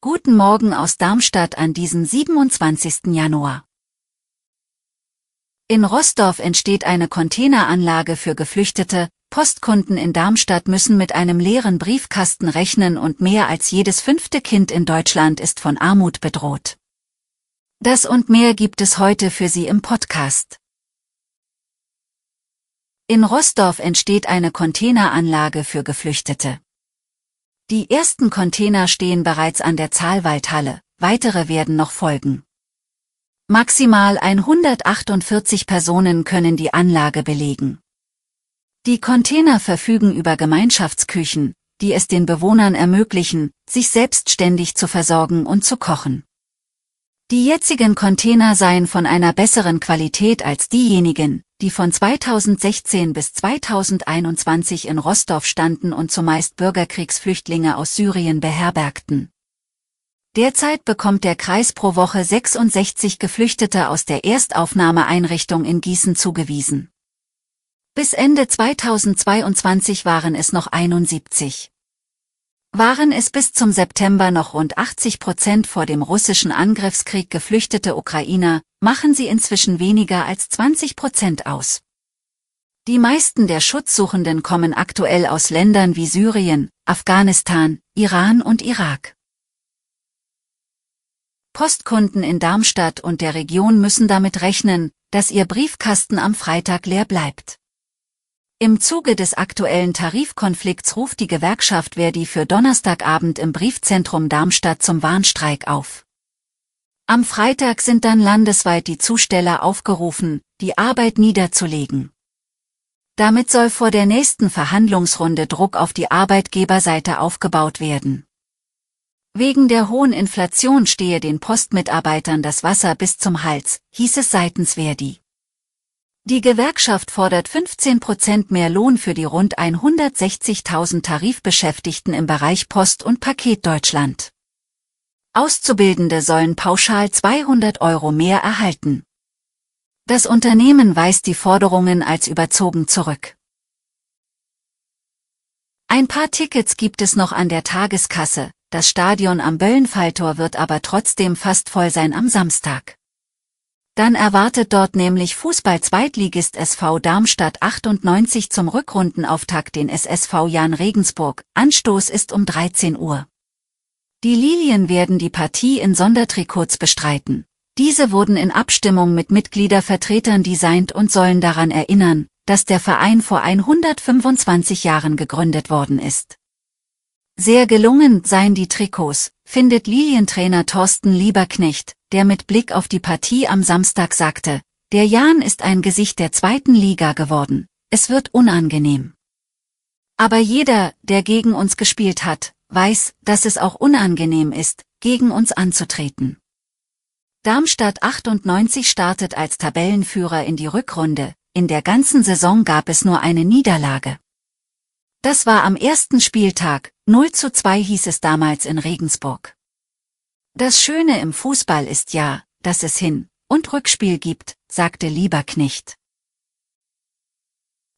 Guten Morgen aus Darmstadt an diesem 27. Januar. In Rostorf entsteht eine Containeranlage für Geflüchtete, Postkunden in Darmstadt müssen mit einem leeren Briefkasten rechnen und mehr als jedes fünfte Kind in Deutschland ist von Armut bedroht. Das und mehr gibt es heute für Sie im Podcast. In Rostorf entsteht eine Containeranlage für Geflüchtete. Die ersten Container stehen bereits an der Zahlwaldhalle, weitere werden noch folgen. Maximal 148 Personen können die Anlage belegen. Die Container verfügen über Gemeinschaftsküchen, die es den Bewohnern ermöglichen, sich selbstständig zu versorgen und zu kochen. Die jetzigen Container seien von einer besseren Qualität als diejenigen, die von 2016 bis 2021 in Rostorf standen und zumeist Bürgerkriegsflüchtlinge aus Syrien beherbergten. Derzeit bekommt der Kreis pro Woche 66 Geflüchtete aus der Erstaufnahmeeinrichtung in Gießen zugewiesen. Bis Ende 2022 waren es noch 71. Waren es bis zum September noch rund 80 Prozent vor dem russischen Angriffskrieg geflüchtete Ukrainer, machen sie inzwischen weniger als 20 Prozent aus. Die meisten der Schutzsuchenden kommen aktuell aus Ländern wie Syrien, Afghanistan, Iran und Irak. Postkunden in Darmstadt und der Region müssen damit rechnen, dass ihr Briefkasten am Freitag leer bleibt. Im Zuge des aktuellen Tarifkonflikts ruft die Gewerkschaft Verdi für Donnerstagabend im Briefzentrum Darmstadt zum Warnstreik auf. Am Freitag sind dann landesweit die Zusteller aufgerufen, die Arbeit niederzulegen. Damit soll vor der nächsten Verhandlungsrunde Druck auf die Arbeitgeberseite aufgebaut werden. Wegen der hohen Inflation stehe den Postmitarbeitern das Wasser bis zum Hals, hieß es seitens Verdi. Die Gewerkschaft fordert 15 Prozent mehr Lohn für die rund 160.000 Tarifbeschäftigten im Bereich Post- und Paket Deutschland. Auszubildende sollen pauschal 200 Euro mehr erhalten. Das Unternehmen weist die Forderungen als überzogen zurück. Ein paar Tickets gibt es noch an der Tageskasse, das Stadion am Böllenfalltor wird aber trotzdem fast voll sein am Samstag. Dann erwartet dort nämlich Fußball-Zweitligist SV Darmstadt 98 zum Rückrundenauftakt den SSV Jan Regensburg. Anstoß ist um 13 Uhr. Die Lilien werden die Partie in Sondertrikots bestreiten. Diese wurden in Abstimmung mit Mitgliedervertretern designt und sollen daran erinnern, dass der Verein vor 125 Jahren gegründet worden ist. Sehr gelungen seien die Trikots, findet Lilientrainer Thorsten Lieberknecht, der mit Blick auf die Partie am Samstag sagte, der Jan ist ein Gesicht der zweiten Liga geworden, es wird unangenehm. Aber jeder, der gegen uns gespielt hat, weiß, dass es auch unangenehm ist, gegen uns anzutreten. Darmstadt 98 startet als Tabellenführer in die Rückrunde, in der ganzen Saison gab es nur eine Niederlage. Das war am ersten Spieltag, 0 zu 2 hieß es damals in Regensburg. Das Schöne im Fußball ist ja, dass es Hin- und Rückspiel gibt, sagte Lieberknecht.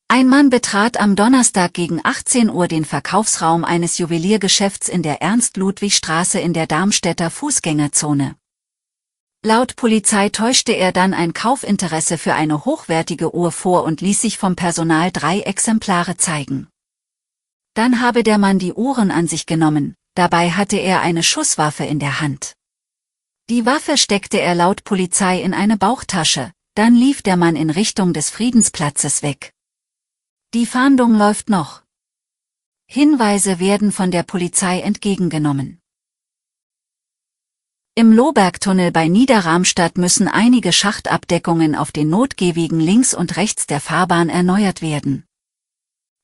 Ein Mann betrat am Donnerstag gegen 18 Uhr den Verkaufsraum eines Juweliergeschäfts in der Ernst-Ludwig-Straße in der Darmstädter Fußgängerzone. Laut Polizei täuschte er dann ein Kaufinteresse für eine hochwertige Uhr vor und ließ sich vom Personal drei Exemplare zeigen. Dann habe der Mann die Uhren an sich genommen, dabei hatte er eine Schusswaffe in der Hand. Die Waffe steckte er laut Polizei in eine Bauchtasche, dann lief der Mann in Richtung des Friedensplatzes weg. Die Fahndung läuft noch. Hinweise werden von der Polizei entgegengenommen. Im Lohbergtunnel bei Niederramstadt müssen einige Schachtabdeckungen auf den Notgehwegen links und rechts der Fahrbahn erneuert werden.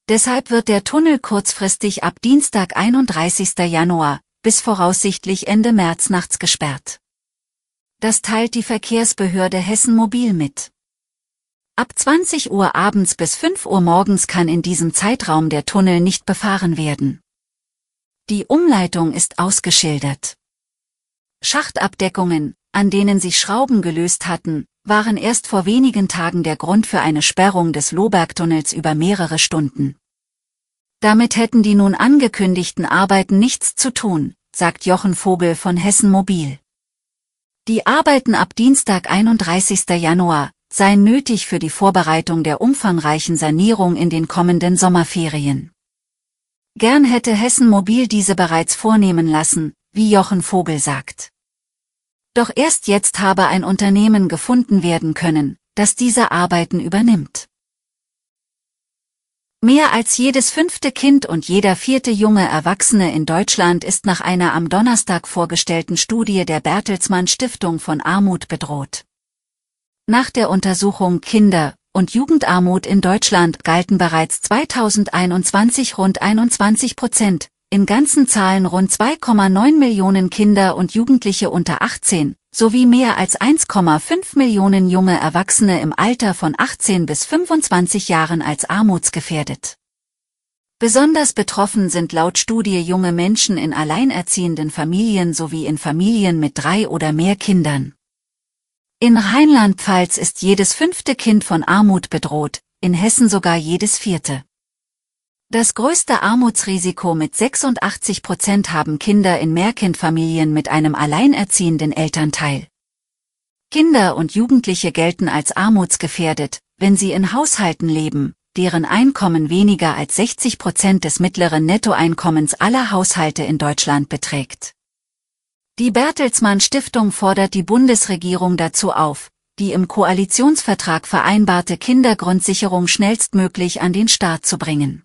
Deshalb wird der Tunnel kurzfristig ab Dienstag 31. Januar bis voraussichtlich Ende März nachts gesperrt. Das teilt die Verkehrsbehörde Hessen Mobil mit. Ab 20 Uhr abends bis 5 Uhr morgens kann in diesem Zeitraum der Tunnel nicht befahren werden. Die Umleitung ist ausgeschildert. Schachtabdeckungen, an denen sich Schrauben gelöst hatten, waren erst vor wenigen Tagen der Grund für eine Sperrung des Lohbergtunnels über mehrere Stunden. Damit hätten die nun angekündigten Arbeiten nichts zu tun, sagt Jochen Vogel von Hessen Mobil. Die Arbeiten ab Dienstag 31. Januar seien nötig für die Vorbereitung der umfangreichen Sanierung in den kommenden Sommerferien. Gern hätte Hessen Mobil diese bereits vornehmen lassen, wie Jochen Vogel sagt. Doch erst jetzt habe ein Unternehmen gefunden werden können, das diese Arbeiten übernimmt. Mehr als jedes fünfte Kind und jeder vierte junge Erwachsene in Deutschland ist nach einer am Donnerstag vorgestellten Studie der Bertelsmann Stiftung von Armut bedroht. Nach der Untersuchung Kinder- und Jugendarmut in Deutschland galten bereits 2021 rund 21 Prozent, in ganzen Zahlen rund 2,9 Millionen Kinder und Jugendliche unter 18, sowie mehr als 1,5 Millionen junge Erwachsene im Alter von 18 bis 25 Jahren als armutsgefährdet. Besonders betroffen sind laut Studie junge Menschen in alleinerziehenden Familien sowie in Familien mit drei oder mehr Kindern. In Rheinland-Pfalz ist jedes fünfte Kind von Armut bedroht, in Hessen sogar jedes vierte. Das größte Armutsrisiko mit 86 Prozent haben Kinder in Mehrkindfamilien mit einem alleinerziehenden Elternteil. Kinder und Jugendliche gelten als armutsgefährdet, wenn sie in Haushalten leben, deren Einkommen weniger als 60 Prozent des mittleren Nettoeinkommens aller Haushalte in Deutschland beträgt. Die Bertelsmann Stiftung fordert die Bundesregierung dazu auf, die im Koalitionsvertrag vereinbarte Kindergrundsicherung schnellstmöglich an den Start zu bringen.